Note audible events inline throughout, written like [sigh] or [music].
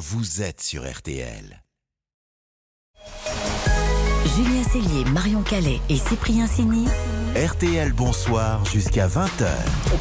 vous êtes sur RTL. Julien Cellier, Marion Calais et Cyprien Sini. RTL Bonsoir jusqu'à 20h.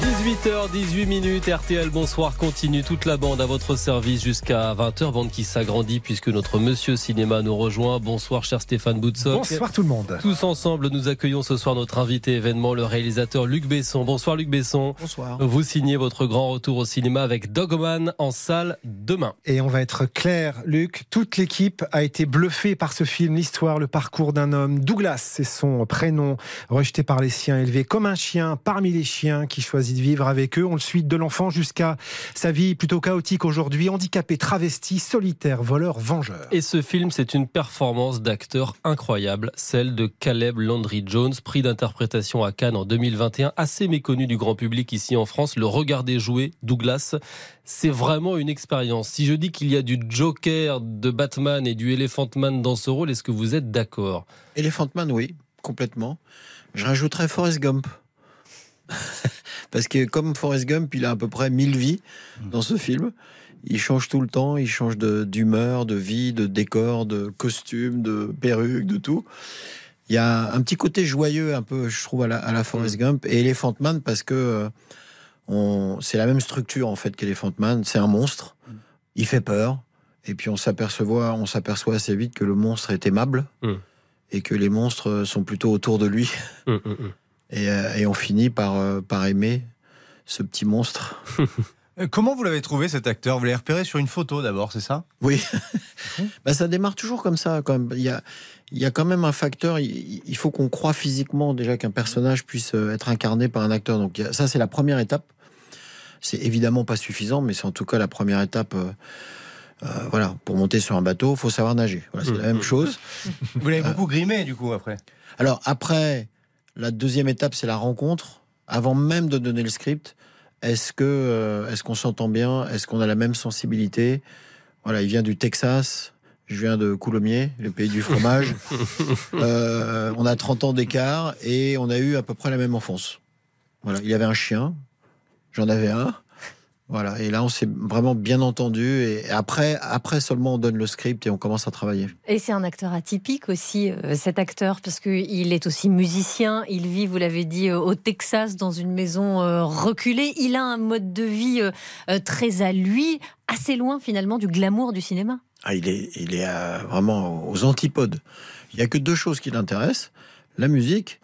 18h18 minutes, RTL Bonsoir continue toute la bande à votre service jusqu'à 20h, bande qui s'agrandit puisque notre monsieur cinéma nous rejoint. Bonsoir cher Stéphane Boutsock. Bonsoir tout le monde. Tous ensemble, nous accueillons ce soir notre invité événement, le réalisateur Luc Besson. Bonsoir Luc Besson. Bonsoir. Vous signez votre grand retour au cinéma avec Dogman en salle demain. Et on va être clair, Luc, toute l'équipe a été bluffée par ce film, l'histoire, le parcours d'un homme. Douglas, c'est son prénom, rejeté par les siens, élevé comme un chien parmi les chiens qui choisit de vivre avec eux. On le suit de l'enfant jusqu'à sa vie plutôt chaotique aujourd'hui, handicapé, travesti, solitaire, voleur, vengeur. Et ce film, c'est une performance d'acteur incroyable, celle de Caleb Landry Jones, prix d'interprétation à Cannes en 2021, assez méconnu du grand public ici en France. Le regarder jouer, Douglas, c'est vraiment une expérience. Si je dis qu'il y a du Joker, de Batman et du Elephant Man dans ce rôle, est-ce que vous êtes d'accord? Elephant Man, oui, complètement. Je rajouterais Forrest Gump. [laughs] Parce que comme Forrest Gump, il a à peu près 1000 vies dans ce film. Il change tout le temps, il change de- d'humeur, de, vie, de décor, de costume, de perruque, de tout. Il y a un petit côté joyeux, un peu, je trouve, à la, à la Forrest Gump et Elephant Man parce que euh, on- c'est la même structure en fait qu'Elephant Man. C'est un monstre, il fait peur, et puis on s'aperçoit, on s'aperçoit assez vite que le monstre est aimable Mm. et que les monstres sont plutôt autour de lui. Hum. Et, euh, et on finit par, euh, par aimer ce petit monstre. [laughs] Euh, Comment vous l'avez trouvé cet acteur? Vous l'avez repéré sur une photo d'abord, c'est ça? Oui, [laughs] bah, ça démarre toujours comme ça. Quand même. Il, y a, il y a quand même un facteur, il, il faut qu'on croit physiquement déjà qu'un personnage puisse être incarné par un acteur. Donc ça, c'est la première étape. C'est évidemment pas suffisant, mais c'est en tout cas la première étape. euh, euh, voilà, pour monter sur un bateau, il faut savoir nager. Voilà, c'est la même chose. [laughs] Vous l'avez beaucoup grimé du coup après? Alors après, la deuxième étape, c'est la rencontre. Avant même de donner le script, est-ce que euh, est-ce qu'on s'entend bien? Est-ce qu'on a la même sensibilité? Voilà, il vient du Texas. Je viens de Coulommiers, le pays du fromage. [laughs] Euh, on a 30 ans d'écart et on a eu à peu près la même enfance. Voilà, il avait un chien, j'en avais un. Voilà, et là on s'est vraiment bien entendu et après, après seulement on donne le script et on commence à travailler. Et c'est un acteur atypique aussi, euh, cet acteur, parce qu'il est aussi musicien. Il vit, vous l'avez dit, euh, au Texas, dans une maison euh, reculée. Il a un mode de vie très à lui, assez loin finalement du glamour du cinéma. Ah, il est, il est vraiment aux antipodes. Il y a que deux choses qui l'intéressent la musique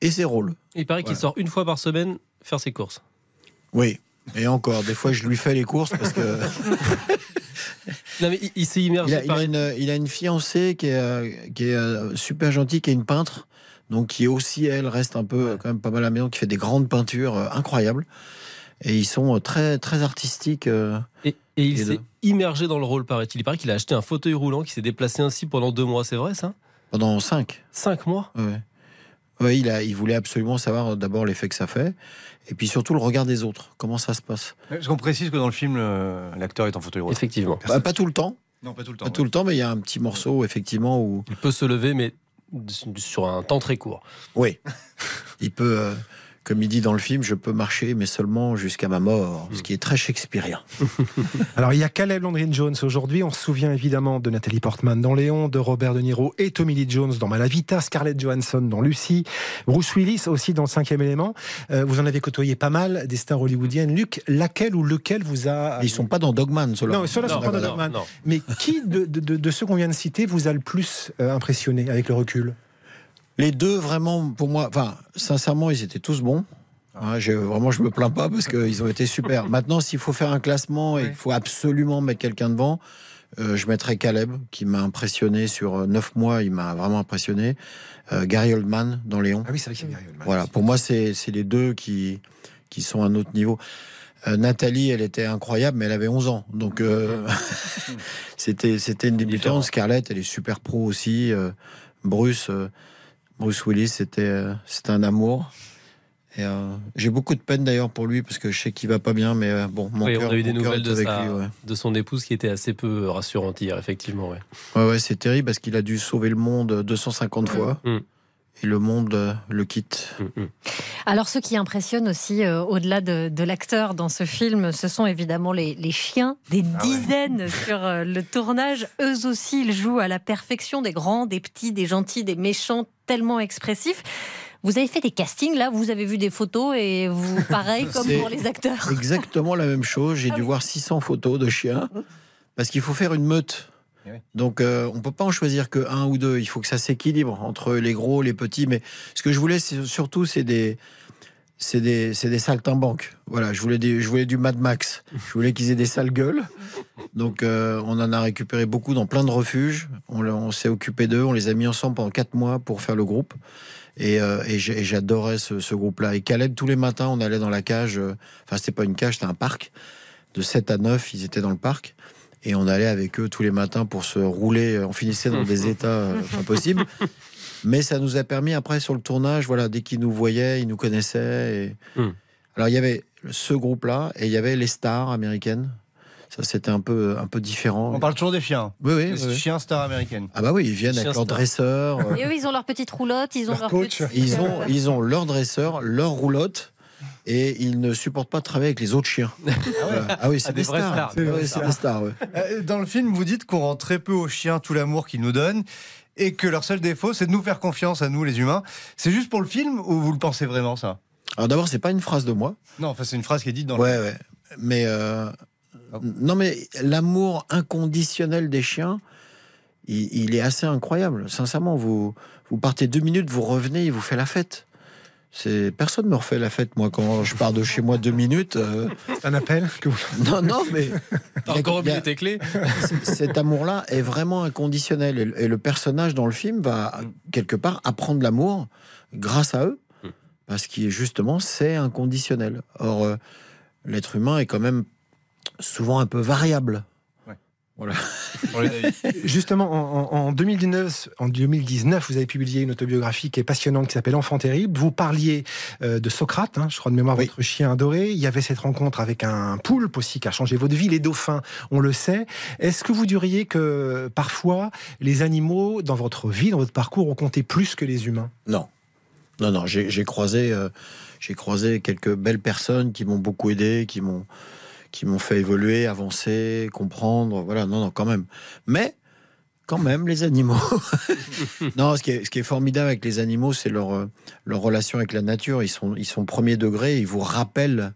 et ses rôles. Il paraît qu'il sort une fois par semaine faire ses courses. Oui. Et encore, des fois, je lui fais les courses parce que [laughs] Non mais il, il s'est immergé il a, il a une, il a une fiancée qui est, euh, qui est euh, super gentille, qui est une peintre, donc qui aussi elle reste un peu quand même pas mal à la maison, qui fait des grandes peintures euh, incroyables. Et ils sont très très artistiques. Et, et il s'est immergé dans le rôle, paraît-il. Il paraît qu'il a acheté un fauteuil roulant qui s'est déplacé ainsi pendant deux mois, c'est vrai ça? Pendant cinq. Cinq mois? Ouais. Ouais, il, a, il voulait absolument savoir euh, d'abord l'effet que ça fait, et puis surtout le regard des autres, comment ça se passe? Est-ce qu'on précise que dans le film, l'acteur est en fauteuil roulant Effectivement. Bah, pas tout le temps, Non, pas tout le temps. pas tout le temps, mais il y a un petit morceau effectivement où, Il peut se lever, mais sur un temps très court. oui, il peut, euh, comme il dit dans le film, je peux marcher, mais seulement jusqu'à ma mort, ce qui est très shakespearien. [laughs] Alors il y a Caleb Landry Jones aujourd'hui. On se souvient évidemment de Nathalie Portman dans Léon, de Robert De Niro et Tommy Lee Jones dans Malavita, Scarlett Johansson dans Lucie, Bruce Willis aussi dans le Cinquième Élément. Euh, vous en avez côtoyé pas mal des stars hollywoodiennes. Luc, laquelle ou lequel vous a Ils sont pas dans Dogman, ceux-là. Non, ceux-là sont pas dans Dogman. non. Mais qui de, de- de- de ceux qu'on vient de citer vous a le plus euh, impressionné avec le recul? Les deux, vraiment, pour moi, enfin, sincèrement, ils étaient tous bons. Hein, je- vraiment, je me plains pas parce qu'ils ont été super. [laughs] Maintenant, s'il faut faire un classement et il faut absolument mettre quelqu'un devant, euh, je mettrais Caleb, qui m'a impressionné sur euh, neuf mois. Il m'a vraiment impressionné. Euh, Gary Oldman dans Léon. Ah oui, c'est vrai qu'il y a Gary Oldman Voilà, aussi. pour moi, c'est les deux qui, qui sont à un autre niveau. Euh, Nathalie, elle était incroyable, mais elle avait 11 ans. Donc, [laughs] [laughs] c'était c'était une débutante. Scarlett, elle est super pro aussi. Bruce, Bruce Willis, c'était euh, c'était un amour. Et euh, j'ai beaucoup de peine d'ailleurs pour lui parce que je sais qu'il va pas bien, mais euh, bon, mon Oui, cœur on a eu des nouvelles est de, avec sa- lui. Ouais. de son épouse qui était assez peu rassurante hier, effectivement. ouais. Ouais, ouais, c'est terrible parce qu'il a dû sauver le monde 250 fois. Mm. et le monde euh, le quitte. Mm, mm. Alors, ce qui impressionne aussi, euh, au-delà de, de l'acteur dans ce film, ce sont évidemment les, les chiens, des Ah ouais. dizaines [laughs] sur euh, le tournage. Eux aussi, ils jouent à la perfection, des grands, des petits, des gentils, des méchants, tellement expressifs. Vous avez fait des castings là, vous avez vu des photos et vous, [laughs] pareil comme pour les acteurs. Exactement la même chose. J'ai dû voir 600 photos de chiens parce qu'il faut faire une meute. Eh. Donc euh, on peut pas en choisir que un ou deux. Il faut que ça s'équilibre entre les gros, les petits. Mais ce que je voulais, c'est surtout, c'est des, c'est des, c'est des saltimbanques. Voilà, je voulais des, je voulais du Mad Max. Je voulais qu'ils aient des sales gueules. Donc euh, on en a récupéré beaucoup dans plein de refuges. On, s'est occupé d'eux. On les a mis ensemble pendant quatre mois pour faire le groupe. Et, euh, et j'adorais ce, ce groupe-là. Et Caleb, tous les matins, on allait dans la cage. euh, Enfin, c'était pas une cage, c'était un parc. De 7 à 9, ils étaient dans le parc. Et on allait avec eux tous les matins pour se rouler. On finissait dans des [laughs] états euh, impossibles. Mais ça nous a permis, après, sur le tournage, voilà, dès qu'ils nous voyaient, ils nous connaissaient. Et... Hmm. Alors, il y avait ce groupe-là et il y avait les stars américaines. Ça, c'était un peu, un peu différent. On parle toujours des chiens. Oui, oui, Les oui, chiens stars américaines. Ah bah oui, ils viennent Chiens avec leur stars. dresseur. euh, Et eux, ils ont leur petite roulotte, ils ont Leur leur, coach. petit- Ils ont, ils ont leur dresseur, leur roulotte, et ils ne supportent pas de travailler avec les autres chiens. Voilà. Ah oui, c'est Ah, des, stars. stars. Ah des stars. ouais. Euh, Dans le film, vous dites qu'on rend très peu aux chiens tout l'amour qu'ils nous donnent et que leur seul défaut, c'est de nous faire confiance à nous, les humains. C'est juste pour le film ou vous le pensez vraiment, ça? Alors d'abord, c'est pas une phrase de moi. Non, enfin, c'est une phrase qui est dite dans le Ouais, ouais. Mais euh, Ah. non, mais l'amour inconditionnel des chiens, il, il est assez incroyable. Sincèrement, vous vous partez deux minutes, vous revenez, il vous fait la fête. C'est personne me refait la fête moi quand je pars de chez moi deux minutes. euh, C'est un appel que vous... Non, non, mais T'as encore oublié tes clés? cet amour-là est vraiment inconditionnel. Et, le- et le personnage dans le film va quelque part apprendre l'amour grâce à eux, Mm. parce qu'il justement c'est inconditionnel. Or, euh, l'être humain est quand même souvent un peu variable. Avis. Justement, en, en- en 2019, en 2019, vous avez publié une autobiographie qui est passionnante, qui s'appelle Enfant terrible. Vous parliez euh, de Socrate, hein, je crois de mémoire, Oui. votre chien adoré. Il y avait cette rencontre avec un poulpe aussi qui a changé votre vie. Les dauphins, on le sait. Est-ce que vous diriez que parfois, les animaux, dans votre vie, dans votre parcours, ont compté plus que les humains? Non, non, non. J'ai j'ai croisé, euh, j'ai croisé quelques belles personnes qui m'ont beaucoup aidé, qui m'ont, qui m'ont fait évoluer, avancer, comprendre. Voilà, non, non, quand même. Mais quand même, les animaux. [laughs] non, ce qui, est, ce qui est formidable avec les animaux, c'est leur, euh, leur relation avec la nature. Ils sont, ils sont premier degré. Ils vous rappellent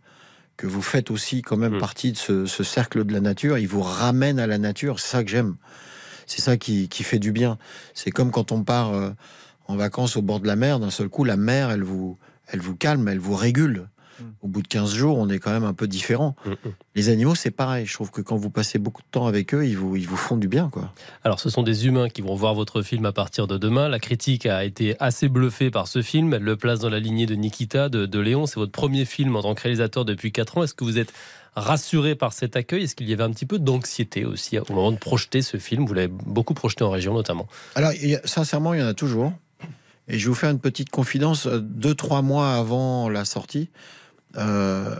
que vous faites aussi quand même Mm. partie de ce, ce cercle de la nature. Ils vous ramènent à la nature. C'est ça que j'aime. C'est ça qui, qui fait du bien. C'est comme quand on part euh, en vacances au bord de la mer. D'un seul coup, la mer, elle vous, elle vous calme, elle vous régule. Au bout de 15 jours, on est quand même un peu différent. Mm, mm. Les animaux, c'est pareil. Je trouve que quand vous passez beaucoup de temps avec eux, ils vous, ils vous font du bien, quoi. Alors, ce sont des humains qui vont voir votre film à partir de demain. La critique a été assez bluffée par ce film. Elle le place dans la lignée de Nikita, de, de Léon. C'est votre premier film en tant que réalisateur depuis 4 ans. Est-ce que vous êtes rassuré par cet accueil? Est-ce qu'il y avait un petit peu d'anxiété aussi au moment de projeter ce film? Vous l'avez beaucoup projeté en région notamment. Alors, sincèrement, il y en a toujours. Et je vais vous faire une petite confidence. Deux, trois mois avant la sortie, euh,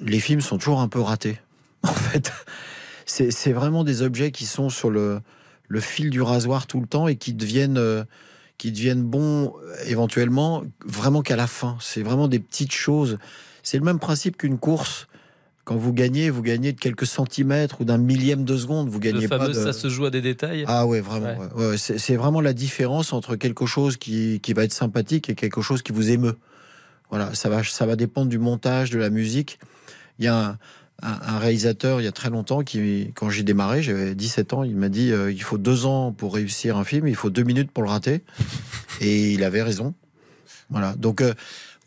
les films sont toujours un peu ratés. [laughs] En fait, c'est vraiment des objets qui sont sur le, le fil du rasoir tout le temps et qui deviennent, euh, qui deviennent bons euh, éventuellement vraiment qu'à la fin. C'est vraiment des petites choses. C'est le même principe qu'une course. Quand vous gagnez, vous gagnez de quelques centimètres ou d'un millième de seconde. Vous gagnez Le pas fameux de... ça se joue à des détails. Ah ouais, vraiment. Ouais. ouais. Ouais, c'est c'est vraiment la différence entre quelque chose qui, qui va être sympathique et quelque chose qui vous émeut. Voilà, ça va, ça va dépendre du montage, de la musique. Il y a un, un- un réalisateur, il y a très longtemps, qui, quand j'ai démarré, j'avais 17 ans, il m'a dit euh, il faut deux ans pour réussir un film, il faut deux minutes pour le rater. [laughs] Et il avait raison. Voilà. Donc, euh,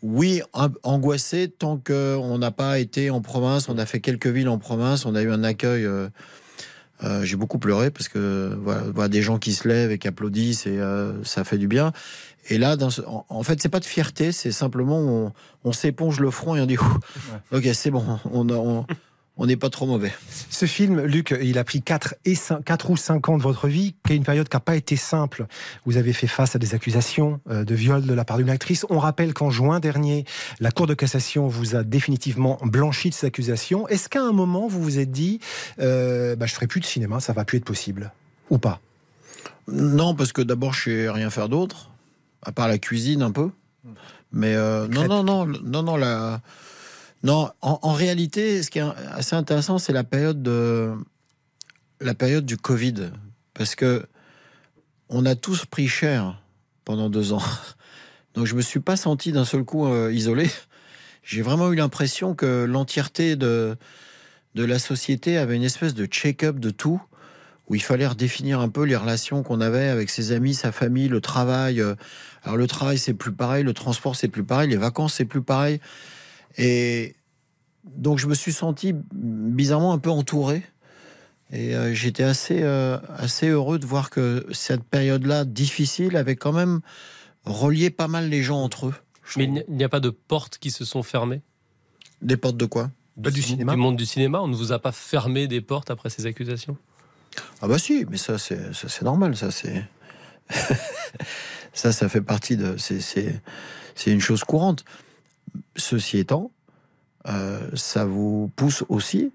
oui, angoissé tant qu'on n'a pas été en province, on a fait quelques villes en province, on a eu un accueil. euh, euh, j'ai beaucoup pleuré parce que voilà, voilà, des gens qui se lèvent et qui applaudissent et euh, ça fait du bien. Et là, dans ce- en, fait, c'est pas de fierté, c'est simplement on, on s'éponge le front et on dit ok, c'est bon, on a- on on n'est pas trop mauvais. Ce film, Luc, il a pris 4, et 5, quatre ou 5 ans de votre vie, qui est une période qui n'a pas été simple. Vous avez fait face à des accusations euh, de viol de la part d'une actrice. On rappelle qu'en juin dernier, la Cour de cassation vous a définitivement blanchi de ces accusations. Est-ce qu'à un moment, vous vous êtes dit, euh, bah, je ferai plus de cinéma, ça va plus être possible? Ou pas? Non, parce que d'abord, je sais rien faire d'autre. À part la cuisine un peu. Mais euh, non, non, non, non, non, la... non. En, en réalité, ce qui est assez intéressant, c'est la période de la période du Covid, parce que on a tous pris cher pendant deux ans. [laughs] Donc je me suis pas senti d'un seul coup euh, isolé. [laughs] J'ai vraiment eu l'impression que l'entièreté de de la société avait une espèce de check-up de tout, où il fallait redéfinir un peu les relations qu'on avait avec ses amis, sa famille, le travail. euh. Alors le travail c'est plus pareil, le transport c'est plus pareil, les vacances c'est plus pareil. Et donc je me suis senti bizarrement un peu entouré. Et euh, j'étais assez, euh, assez heureux de voir que cette période-là difficile avait quand même relié pas mal les gens entre eux. Mais il n'y a- pas de portes qui se sont fermées? Des portes de quoi? Du cin- cinéma Du monde du cinéma? On ne vous a pas fermé des portes après ces accusations? Ah bah si, mais ça c'est ça, c'est normal, ça c'est [laughs] ça ça fait partie de c'est c'est c'est une chose courante. Ceci étant, euh, ça vous pousse aussi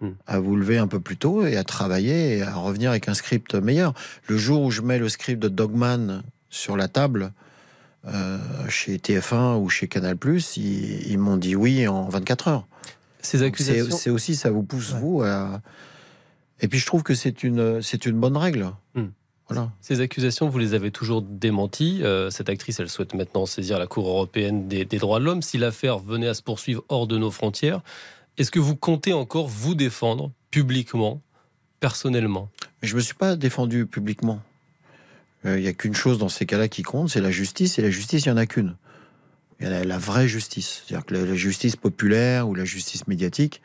Hmm. à vous lever un peu plus tôt et à travailler et à revenir avec un script meilleur. Le jour où je mets le script de Dogman sur la table euh, chez TF1 ou chez Canal+, ils, ils m'ont dit oui en 24 heures. Ces accusations c'est aussi, ça vous pousse, Ouais. vous, à... Et puis, je trouve que c'est une, c'est une bonne règle. Hmm. Voilà. Ces accusations, vous les avez toujours démenties. Euh, cette actrice, elle souhaite maintenant saisir la Cour européenne des, des droits de l'homme. Si l'affaire venait à se poursuivre hors de nos frontières, est-ce que vous comptez encore vous défendre publiquement, personnellement? Mais je me suis pas défendu publiquement. Euh, Il n'y a qu'une chose dans ces cas-là qui compte, c'est la justice. Et la justice, il n'y en a qu'une. Il y en a la vraie justice. C'est-à-dire que la, la justice populaire ou la justice médiatique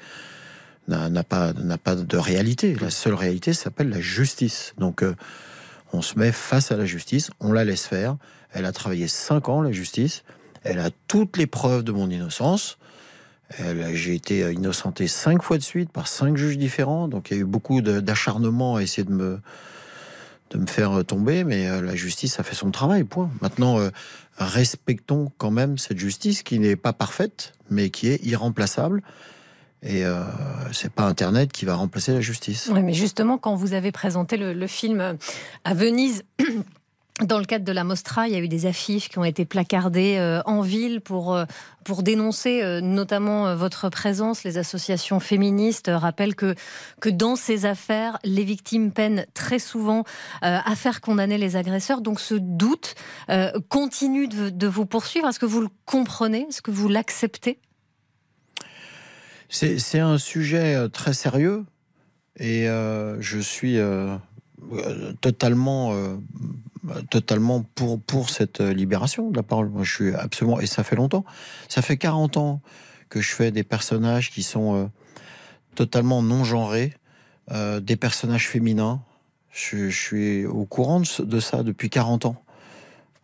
n'a pas, pas de réalité. La seule réalité s'appelle la justice. Donc, euh, on se met face à la justice, on la laisse faire. Elle a travaillé cinq ans, la justice. Elle a toutes les preuves de mon innocence. J'ai été innocenté cinq fois de suite par cinq juges différents. Donc, il y a eu beaucoup d'acharnement à essayer de me, de me faire tomber, mais euh, la justice a fait son travail, point. Maintenant, euh, respectons quand même cette justice qui n'est pas parfaite, mais qui est irremplaçable. Et euh, c'est pas Internet qui va remplacer la justice. Oui, mais justement, quand vous avez présenté le, film à Venise, [clears throat] dans le cadre de la Mostra, il y a eu des affiches qui ont été placardées euh, en ville pour, euh, pour dénoncer euh, notamment euh, votre présence. Les associations féministes euh, rappellent que, que dans ces affaires, les victimes peinent très souvent euh, à faire condamner les agresseurs. Donc ce doute euh, continue de vous poursuivre. Est-ce que vous le comprenez? Est-ce que vous l'acceptez? C'est un sujet euh, très sérieux et euh, je suis euh, totalement, totalement pour, pour cette libération de la parole. Moi, je suis absolument, et ça fait longtemps, ça fait 40 ans que je fais des personnages qui sont totalement non genrés, euh, des personnages féminins. Je, suis au courant de, ça depuis 40 ans.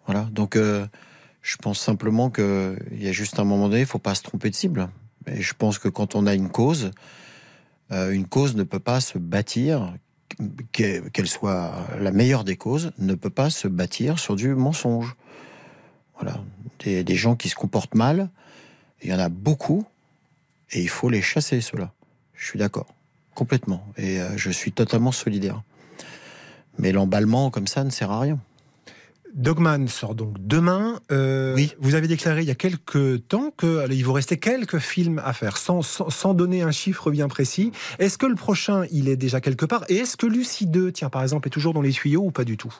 Voilà, donc je pense simplement qu'il y a juste un moment donné, il faut pas se tromper de cible. Et je pense que quand on a une cause, euh, une cause ne peut pas se bâtir, qu'elle soit la meilleure des causes, ne peut pas se bâtir sur du mensonge. Voilà. Des, des gens qui se comportent mal, il y en a beaucoup, et il faut les chasser, ceux-là. Je suis d'accord. Complètement. Et euh, je suis totalement solidaire. Mais l'emballement comme ça ne sert à rien. Dogman sort donc demain. Euh, Oui. Vous avez déclaré il y a quelques temps que allez, il vous restait quelques films à faire, sans, sans, sans donner un chiffre bien précis. Est-ce que le prochain, il est déjà quelque part? Et est-ce que Lucie 2, tiens, par exemple, est toujours dans les tuyaux ou pas du tout?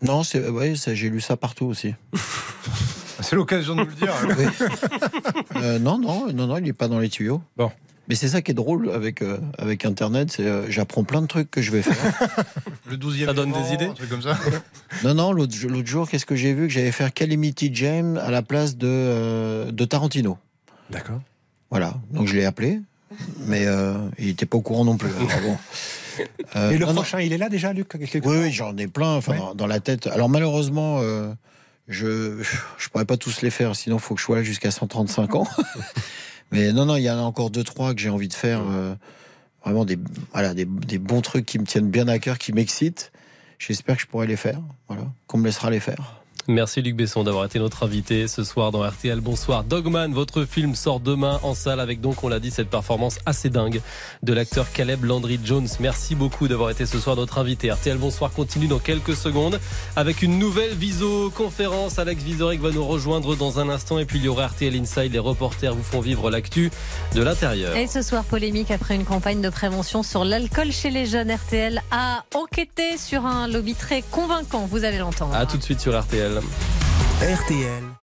Non, c'est ouais, ça, j'ai lu ça partout aussi. [laughs] C'est l'occasion de nous le dire. Euh, non, non, non, non, il n'est pas dans les tuyaux. Bon. Mais c'est ça qui est drôle avec, euh, avec Internet, c'est euh, j'apprends plein de trucs que je vais faire. [laughs] Le 12e Ça donne des idées Un truc comme ça. [laughs] non, non, l'autre l'autre jour, qu'est-ce que j'ai vu Que j'allais faire Calamity Jane à la place de, euh, de Tarantino. D'accord. Voilà, donc je l'ai appelé, mais euh, il n'était pas au courant non plus. Alors bon. Euh, [laughs] Et le non, non. prochain, il est là déjà, Luc Oui, j'en ai plein enfin, Ouais. dans, dans la tête. Alors malheureusement, euh, je je pourrais pas tous les faire, sinon il faut que je sois là jusqu'à 135 ans. Mais non, non, il y en a encore deux, trois que j'ai envie de faire. euh, vraiment des, voilà, des, des bons trucs qui me tiennent bien à cœur, qui m'excitent. J'espère que je pourrai les faire, voilà, qu'on me laissera les faire. Merci Luc Besson d'avoir été notre invité ce soir dans RTL. Bonsoir. Dogman, votre film sort demain en salle avec donc, on l'a dit, cette performance assez dingue de l'acteur Caleb Landry Jones. Merci beaucoup d'avoir été ce soir notre invité. RTL Bonsoir continue dans quelques secondes avec une nouvelle viso-conférence. Alex Vizorek va nous rejoindre dans un instant et puis il y aura RTL Inside. Les reporters vous font vivre l'actu de l'intérieur. Et ce soir, polémique après une campagne de prévention sur l'alcool chez les jeunes. RTL a enquêté sur un lobby très convaincant. Vous allez l'entendre. À tout de suite sur RTL. RTL.